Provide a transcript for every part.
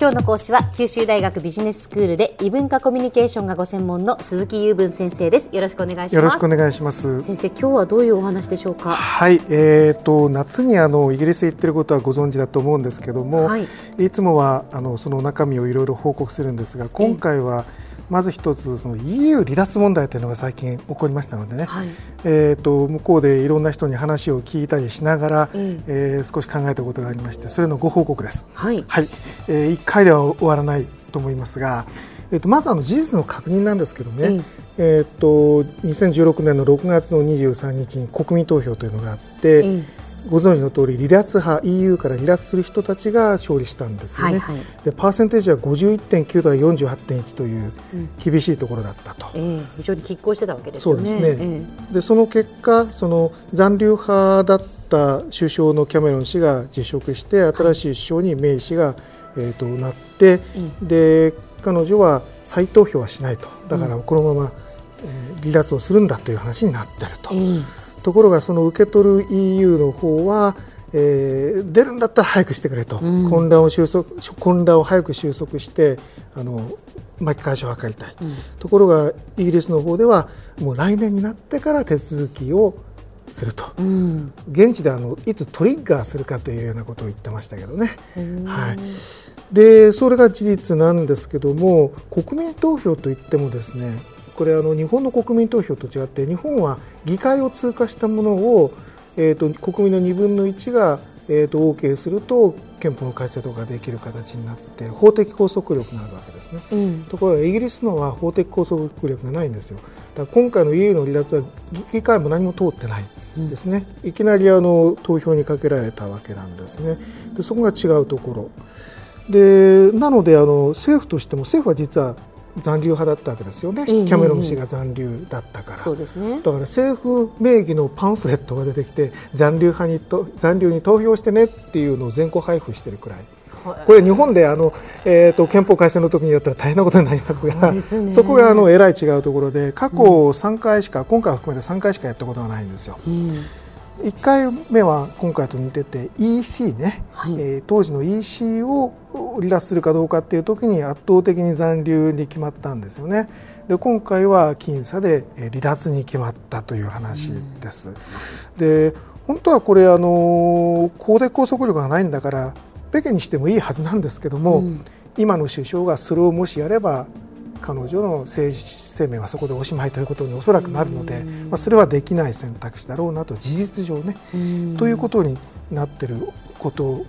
今日の講師は九州大学ビジネススクールで異文化コミュニケーションがご専門の鈴木雄文先生です。よろしくお願いします。よろしくお願いします。先生今日はどういうお話でしょうか？はいえーと、夏にあのイギリス行ってることはご存知だと思うんですけども、はい、いつもはあのその中身をいろいろ報告するんですが今回は、まず一つその EU 離脱問題というのが最近起こりましたのでね、はい、えーと、向こうでいろんな人に話を聞いたりしながら、うん、えー、少し考えたことがありましてそれのご報告です。はい、はい、えー、1回では終わらないと思いますが、えーと、まずあの事実の確認なんですけどね、うん、えーと、2016年の6月の23日に国民投票というのがあって、うんご存知の通り離脱派 EU から離脱する人たちが勝利したんですよね、はいはい、でパーセンテージは51.9対48.1という厳しいところだったと、うんえー、非常に拮抗してたわけですよね。そうですね、えー、でその結果その残留派だった首相のキャメロン氏が辞職して新しい首相にメイ氏が、えー、となって、うん、で彼女は再投票はしないと。だからこのまま、えー、離脱をするんだという話になっていると。うんところがその受け取る EU の方は、えー、出るんだったら早くしてくれと、うん、混乱を収束混乱を早く収束してあの巻き返しを図りたい、うん、ところがイギリスの方ではもう来年になってから手続きをすると、うん、現地であのいつトリッガーするかというようなことを言ってましたけどね。はい、でそれが事実なんですけども国民投票といってもですねこれあの日本の国民投票と違って日本は議会を通過したものを、えーと、国民の2分の1が、えーと、OK すると憲法の改正とかできる形になって法的拘束力があるわけですね、うん、ところがイギリスのは法的拘束力がないんですよ。だから今回の EU の離脱は議会も何も通ってないですね、うん、いきなりあの投票にかけられたわけなんですね。でそこが違うところ。でなのであの政府としても政府は実は残留派だったわけですよね、キャメロン氏が残留だったから、そうですね、だから政府名義のパンフレットが出てきて残留派にと残留に投票してねっていうのを全校配布してるくらい。これ日本であの、えーと、憲法改正の時にやったら大変なことになりますがそ、ね、そこがあのえらい違うところで過去3回しか、うん、今回含めて3回しかやったことがないんですよ。うん1回目は今回と似てて EC ね、はい、えー、当時の EC を離脱するかどうかっていう時に圧倒的に残留に決まったんですよね。で今回は僅差で離脱に決まったという話です。で本当はこれあの公的拘束力がないんだから北京にしてもいいはずなんですけども、うん、今の首相がそれをもしやれば彼女の政治生命はそこでおしまいということにおそらくなるので、まあ、それはできない選択肢だろうなと事実上ねということになっていること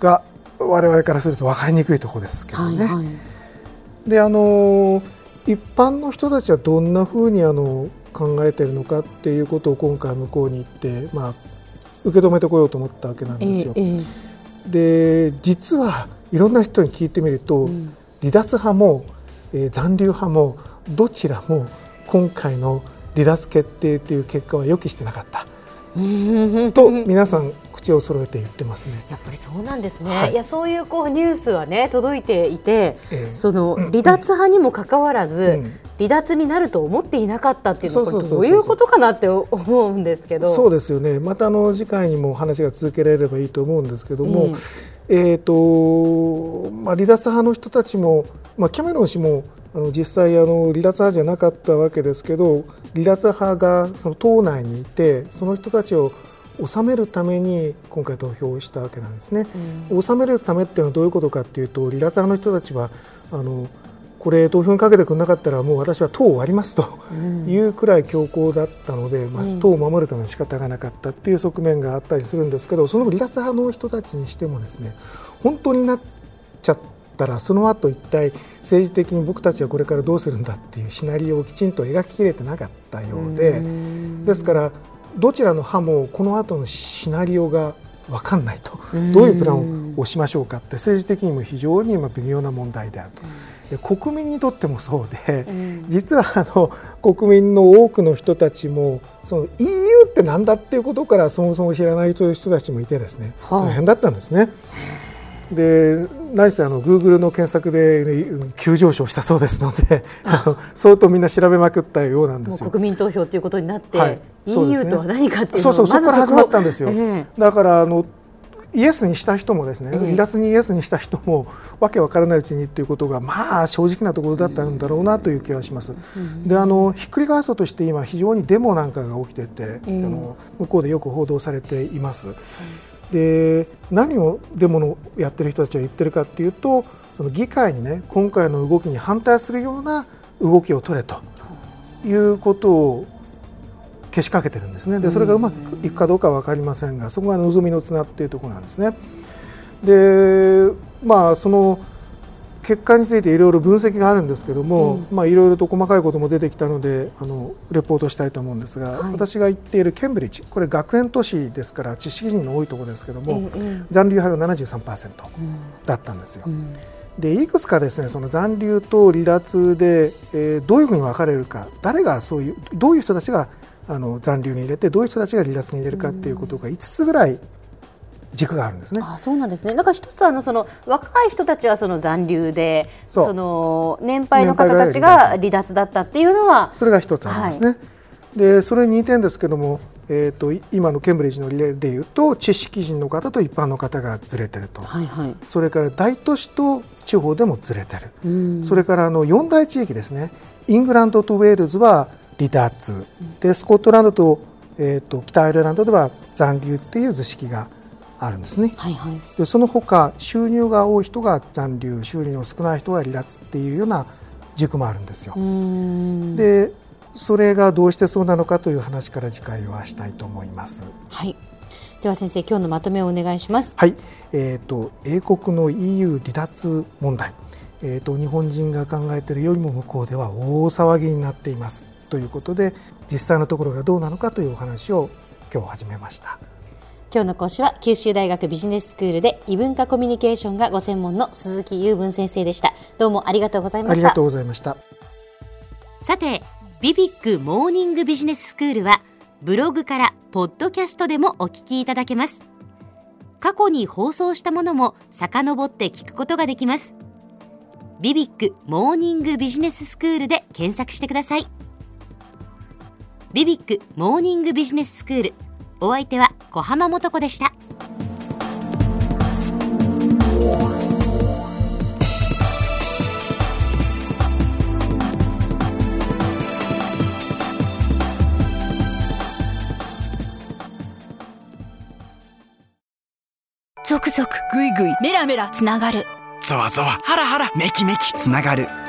が我々からすると分かりにくいところですけどね。はいはい、であの一般の人たちはどんなふうにあの考えているのかっていうことを今回向こうに行って、まあ、受け止めてこようと思ったわけなんですよ。えーえー、で実はいろんな人に聞いてみると、うん、離脱派も、えー、残留派もどちらも今回の離脱決定という結果は予期してなかった と皆さん口を揃えて言ってますね。やっぱりそうなんですね。はい、いやそういうこうニュースはね届いていて、えー、その離脱派にもかかわらず、うん、離脱になると思っていなかったっていうのはどういうことかなって思うんですけど。そうですよね。またあの次回にも話が続けられればいいと思うんですけども、うん、えっ、とまあ離脱派の人たちもまあキャメロン氏もあの実際あの離脱派じゃなかったわけですけど離脱派がその党内にいてその人たちを収めるために今回投票したわけなんですね。うん、収めるためっていうのはどういうことかっていうと離脱派の人たちはあのこれ投票にかけてくれなかったらもう私は党を割りますというくらい強硬だったので、まあ、党を守るために仕方がなかったっていう側面があったりするんですけどその離脱派の人たちにしてもですね本当になっちゃったらその後一体政治的に僕たちはこれからどうするんだっていうシナリオをきちんと描ききれてなかったようでですからどちらの派もこの後のシナリオが分かんないと。どういうプランをしましょうかって政治的にも非常に今微妙な問題であると。国民にとってもそうで、実はあの国民の多くの人たちもその EU って何だっていうことからそもそも知らないという人たちもいてですね、大変だったんですね。で何せあの Google の検索で急上昇したそうですので相当みんな調べまくったようなんですよ。国民投票ということになって、はい、EU とは何かっていうそうそうそこから始まったんですよ。えー、だからあのイエスにした人もですね、離脱にイエスにした人も わけわからないうちにということがまあ正直なところだったんだろうなという気がします。であのひっくり返そうとして今非常にデモなんかが起きてて、あの向こうでよく報道されています。で何をデモのやってる人たちは言ってるかっていうとその議会にね今回の動きに反対するような動きを取れということをけしかけてるんですね。でそれがうまくいくかどうかは分かりませんがそこが望みの綱っていうところなんですね。でまあその結果についていろいろ分析があるんですけども、いろいろと細かいことも出てきたのであのレポートしたいと思うんですが、はい、私が行っているケンブリッジこれ学園都市ですから知識人の多いところですけども、うんうん、残留派が73%だったんですよ。うん、でいくつかですねその残留と離脱で、えー、どういうふうに分かれるか誰がそういうどういう人たちがあの残留に入れてどういう人たちが離脱に入れるかっていうことが5つぐらい軸があるんですね。あそうなんですね。だから一つあのその若い人たちはその残留で、その年配の方たちが離脱。だったっていうのはそれが一つありますね。はい、でそれに2点ですけども、えーと、今のケンブリッジの例でいうと知識人の方と一般の方がずれてると、はいはい、それから大都市と地方でもずれてる、それからあの4大地域ですね。イングランドとウェールズは離脱でスコットランドと,、えーと、北アイルランドでは残留っていう図式があるんですね、はいはい、でその他収入が多い人が残留収入の少ない人が離脱っていうような軸もあるんですよ。でそれがどうしてそうなのかという話から次回はしたいと思います。はいでは先生今日のまとめをお願いします。はい、えっ、ー、と英国の EU 離脱問題、えっ、ー、と日本人が考えているよりも向こうでは大騒ぎになっています。ということで実際のところがどうなのかというお話を今日始めました。今日の講師は九州大学ビジネススクールで異文化コミュニケーションがご専門の鈴木雄文先生でした。どうもありがとうございました。ありがとうございました。さてビビックモーニングビジネススクールはブログからポッドキャストでもお聞きいただけます。過去に放送したものも遡って聞くことができます。ビビックモーニングビジネススクールで検索してくださいビビックモーニングビジネススクールお相手は小浜もとこでした。ゾクゾクグイグイメラメラつながる。ゾワゾワハラハラメキメキ。つながる